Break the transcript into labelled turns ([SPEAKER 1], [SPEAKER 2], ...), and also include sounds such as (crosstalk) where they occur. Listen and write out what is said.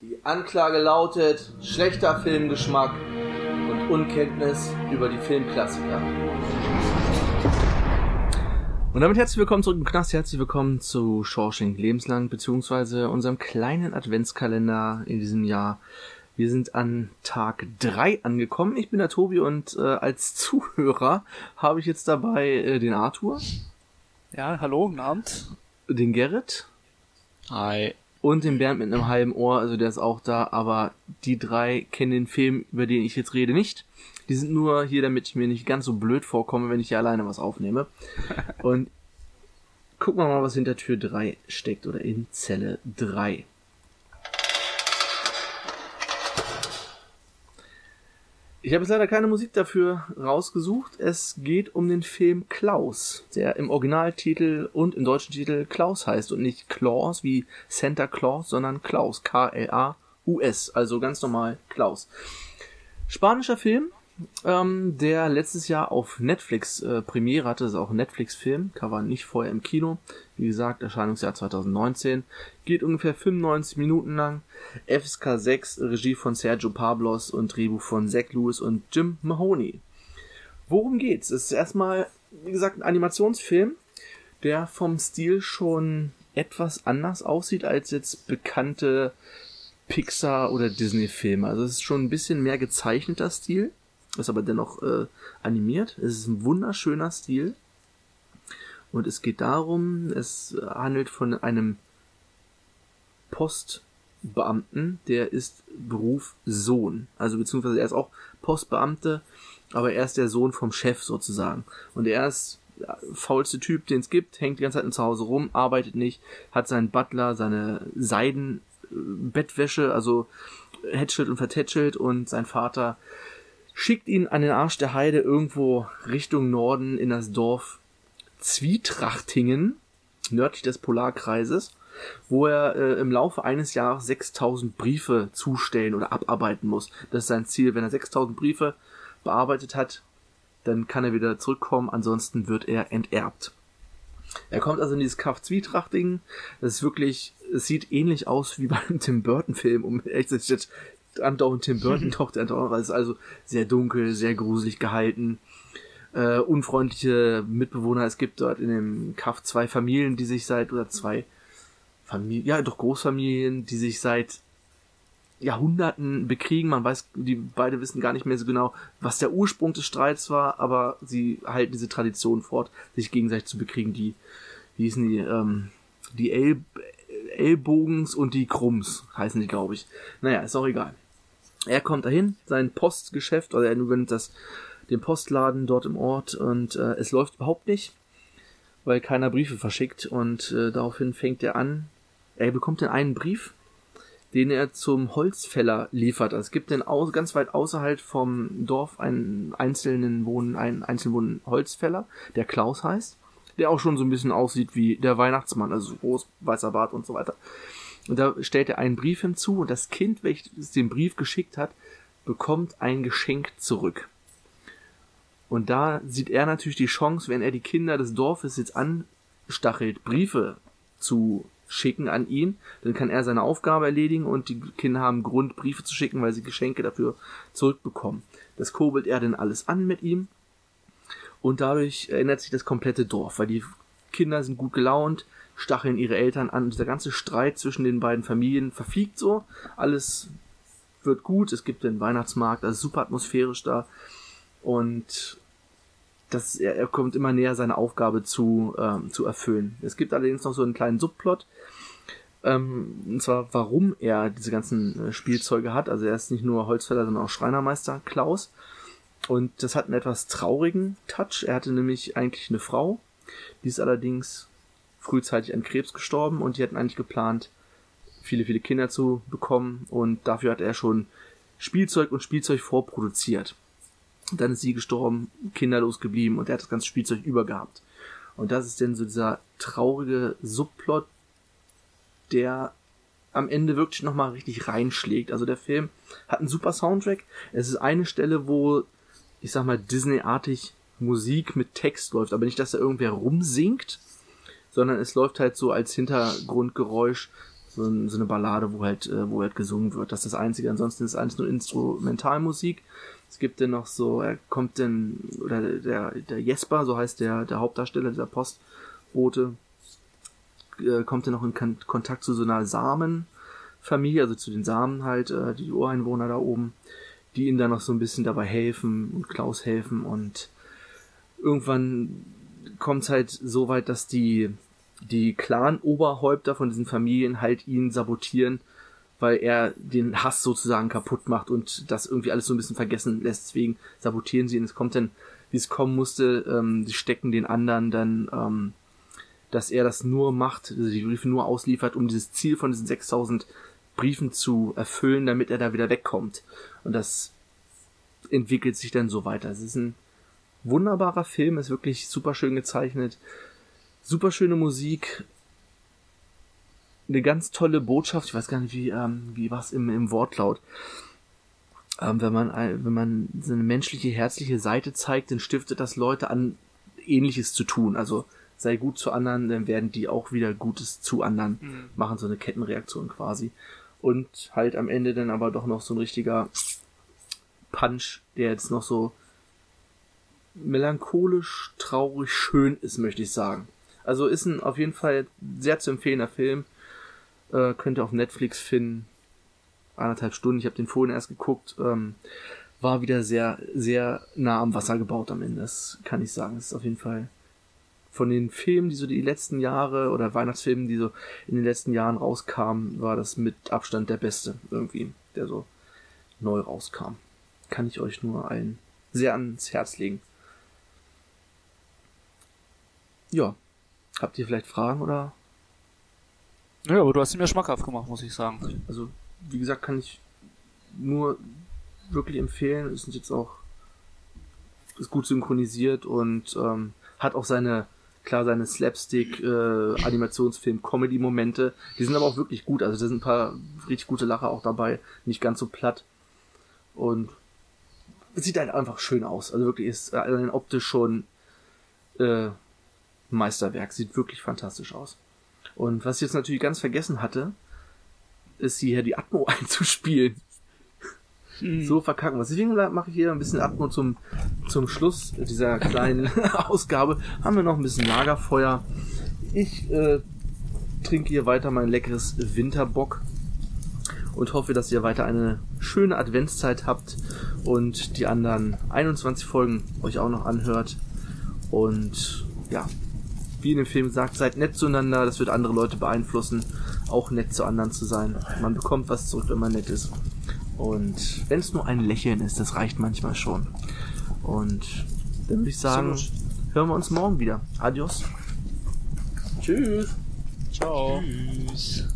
[SPEAKER 1] Die Anklage lautet schlechter Filmgeschmack und Unkenntnis über die Filmklassiker. Und damit herzlich willkommen zurück im Knast, herzlich willkommen zu Shawshank Lebenslang, beziehungsweise unserem kleinen Adventskalender in diesem Jahr. Wir sind an Tag 3 angekommen. Ich bin der Tobi und äh, als Zuhörer habe ich jetzt dabei äh, den Arthur.
[SPEAKER 2] Ja, hallo, guten Abend.
[SPEAKER 1] Den Gerrit.
[SPEAKER 3] Hi.
[SPEAKER 1] Und den Bernd mit einem halben Ohr, also der ist auch da, aber die drei kennen den Film, über den ich jetzt rede, nicht. Die sind nur hier, damit ich mir nicht ganz so blöd vorkomme, wenn ich hier alleine was aufnehme. (laughs) Und gucken wir mal, was hinter Tür 3 steckt oder in Zelle 3. Ich habe jetzt leider keine Musik dafür rausgesucht. Es geht um den Film Klaus, der im Originaltitel und im deutschen Titel Klaus heißt und nicht Claus wie Santa Claus, sondern Klaus, K-L-A-U-S, also ganz normal Klaus. Spanischer Film, ähm, der letztes Jahr auf Netflix äh, Premiere hatte, das ist auch ein Netflix-Film, war nicht vorher im Kino. Wie gesagt, Erscheinungsjahr 2019, geht ungefähr 95 Minuten lang. FSK 6, Regie von Sergio Pablos und Drehbuch von Zach Lewis und Jim Mahoney. Worum geht's? Es ist erstmal, wie gesagt, ein Animationsfilm, der vom Stil schon etwas anders aussieht als jetzt bekannte Pixar- oder Disney-Filme. Also es ist schon ein bisschen mehr gezeichneter Stil ist aber dennoch äh, animiert. Es ist ein wunderschöner Stil. Und es geht darum, es handelt von einem Postbeamten, der ist Beruf Sohn. Also beziehungsweise er ist auch Postbeamte, aber er ist der Sohn vom Chef sozusagen. Und er ist der faulste Typ, den es gibt, hängt die ganze Zeit zu Hause rum, arbeitet nicht, hat seinen Butler, seine Seidenbettwäsche, also hätschelt und vertätschelt und sein Vater schickt ihn an den Arsch der Heide irgendwo Richtung Norden in das Dorf Zwietrachtingen, nördlich des Polarkreises, wo er äh, im Laufe eines Jahres 6000 Briefe zustellen oder abarbeiten muss. Das ist sein Ziel. Wenn er 6000 Briefe bearbeitet hat, dann kann er wieder zurückkommen, ansonsten wird er enterbt. Er kommt also in dieses Kaff Zwietrachtingen. Das ist wirklich, es sieht ähnlich aus wie (laughs) beim Tim Burton Film, um echt andauernd Tim Burton (laughs) taucht andauernd, weil es ist also sehr dunkel, sehr gruselig gehalten. Äh, unfreundliche Mitbewohner. Es gibt dort in dem Kaff zwei Familien, die sich seit, oder zwei Familien, ja doch Großfamilien, die sich seit Jahrhunderten bekriegen. Man weiß, die beide wissen gar nicht mehr so genau, was der Ursprung des Streits war, aber sie halten diese Tradition fort, sich gegenseitig zu bekriegen. Die, wie hießen die, ähm, die El Ellbogens und die Krumms heißen die, glaube ich. Naja, ist auch egal. Er kommt dahin, sein Postgeschäft, oder er übernimmt das, den Postladen dort im Ort und äh, es läuft überhaupt nicht, weil keiner Briefe verschickt und äh, daraufhin fängt er an, er bekommt den einen Brief, den er zum Holzfäller liefert. Also es gibt denn aus, ganz weit außerhalb vom Dorf einen einzelnen Wohnen, einen einzelnen Wohnen Holzfäller, der Klaus heißt, der auch schon so ein bisschen aussieht wie der Weihnachtsmann, also groß, weißer Bart und so weiter. Und da stellt er einen Brief hinzu und das Kind, welches den Brief geschickt hat, bekommt ein Geschenk zurück. Und da sieht er natürlich die Chance, wenn er die Kinder des Dorfes jetzt anstachelt, Briefe zu schicken an ihn, dann kann er seine Aufgabe erledigen und die Kinder haben Grund, Briefe zu schicken, weil sie Geschenke dafür zurückbekommen. Das kurbelt er dann alles an mit ihm und dadurch ändert sich das komplette Dorf, weil die Kinder sind gut gelaunt, stacheln ihre Eltern an. Dieser ganze Streit zwischen den beiden Familien verfiegt so. Alles wird gut. Es gibt den Weihnachtsmarkt, also super atmosphärisch da. Und das, er, er kommt immer näher, seine Aufgabe zu, ähm, zu erfüllen. Es gibt allerdings noch so einen kleinen Subplot. Ähm, und zwar, warum er diese ganzen äh, Spielzeuge hat. Also er ist nicht nur Holzfäller, sondern auch Schreinermeister Klaus. Und das hat einen etwas traurigen Touch. Er hatte nämlich eigentlich eine Frau. Die ist allerdings frühzeitig an Krebs gestorben und die hatten eigentlich geplant, viele, viele Kinder zu bekommen und dafür hat er schon Spielzeug und Spielzeug vorproduziert. dann ist sie gestorben, kinderlos geblieben und er hat das ganze Spielzeug übergehabt. Und das ist denn so dieser traurige Subplot, der am Ende wirklich nochmal richtig reinschlägt. Also der Film hat einen super Soundtrack. Es ist eine Stelle, wo, ich sag mal, Disney-artig Musik mit Text läuft, aber nicht, dass da irgendwer rumsingt, sondern es läuft halt so als Hintergrundgeräusch so, ein, so eine Ballade, wo halt, äh, wo halt gesungen wird. Das ist das Einzige. Ansonsten ist alles nur Instrumentalmusik. Es gibt dann noch so, er kommt denn, oder der, der Jesper, so heißt der, der Hauptdarsteller dieser Postbote, äh, kommt dann noch in Kontakt zu so einer Samenfamilie, also zu den Samen halt, äh, die Ureinwohner da oben, die ihm dann noch so ein bisschen dabei helfen und Klaus helfen und irgendwann kommt es halt so weit, dass die die Clan-Oberhäupter von diesen Familien halt ihn sabotieren, weil er den Hass sozusagen kaputt macht und das irgendwie alles so ein bisschen vergessen lässt. Deswegen sabotieren sie ihn. Es kommt dann, wie es kommen musste, ähm, sie stecken den anderen dann, ähm, dass er das nur macht, also die Briefe nur ausliefert, um dieses Ziel von diesen 6000 Briefen zu erfüllen, damit er da wieder wegkommt. Und das entwickelt sich dann so weiter. Es ist ein wunderbarer Film, ist wirklich super schön gezeichnet super schöne Musik, eine ganz tolle Botschaft. Ich weiß gar nicht, wie ähm, wie was im im Wortlaut. Ähm, wenn man wenn man so eine menschliche herzliche Seite zeigt, dann stiftet das Leute an Ähnliches zu tun. Also sei gut zu anderen, dann werden die auch wieder Gutes zu anderen mhm. machen, so eine Kettenreaktion quasi. Und halt am Ende dann aber doch noch so ein richtiger Punch, der jetzt noch so melancholisch, traurig, schön ist, möchte ich sagen. Also ist ein auf jeden Fall sehr zu empfehlender Film. Äh, könnt ihr auf Netflix finden. Anderthalb Stunden. Ich habe den vorhin erst geguckt. Ähm, war wieder sehr, sehr nah am Wasser gebaut am Ende. Das kann ich sagen. Das ist auf jeden Fall von den Filmen, die so die letzten Jahre oder Weihnachtsfilmen, die so in den letzten Jahren rauskamen, war das mit Abstand der beste irgendwie, der so neu rauskam. Kann ich euch nur allen sehr ans Herz legen. Ja, Habt ihr vielleicht Fragen oder?
[SPEAKER 2] Ja, aber du hast ihn mir schmackhaft gemacht, muss ich sagen.
[SPEAKER 1] Also, wie gesagt, kann ich nur wirklich empfehlen. Ist jetzt auch ist gut synchronisiert und ähm, hat auch seine klar seine Slapstick äh, Animationsfilm Comedy Momente. Die sind aber auch wirklich gut. Also da sind ein paar richtig gute Lacher auch dabei, nicht ganz so platt und es sieht halt einfach schön aus. Also wirklich ist äh, optisch schon äh, Meisterwerk. Sieht wirklich fantastisch aus. Und was ich jetzt natürlich ganz vergessen hatte, ist hier die Atmo (laughs) einzuspielen. Hm. So verkacken. Deswegen mache ich hier ein bisschen Atmo zum, zum Schluss dieser kleinen (laughs) Ausgabe. Haben wir noch ein bisschen Lagerfeuer. Ich äh, trinke hier weiter mein leckeres Winterbock und hoffe, dass ihr weiter eine schöne Adventszeit habt und die anderen 21 Folgen euch auch noch anhört. Und ja, wie in dem Film sagt, seid nett zueinander, das wird andere Leute beeinflussen, auch nett zu anderen zu sein. Man bekommt was zurück, wenn man nett ist. Und wenn es nur ein Lächeln ist, das reicht manchmal schon. Und dann würde ich sagen, hören wir uns morgen wieder. Adios.
[SPEAKER 2] Tschüss. Ciao. Tschüss.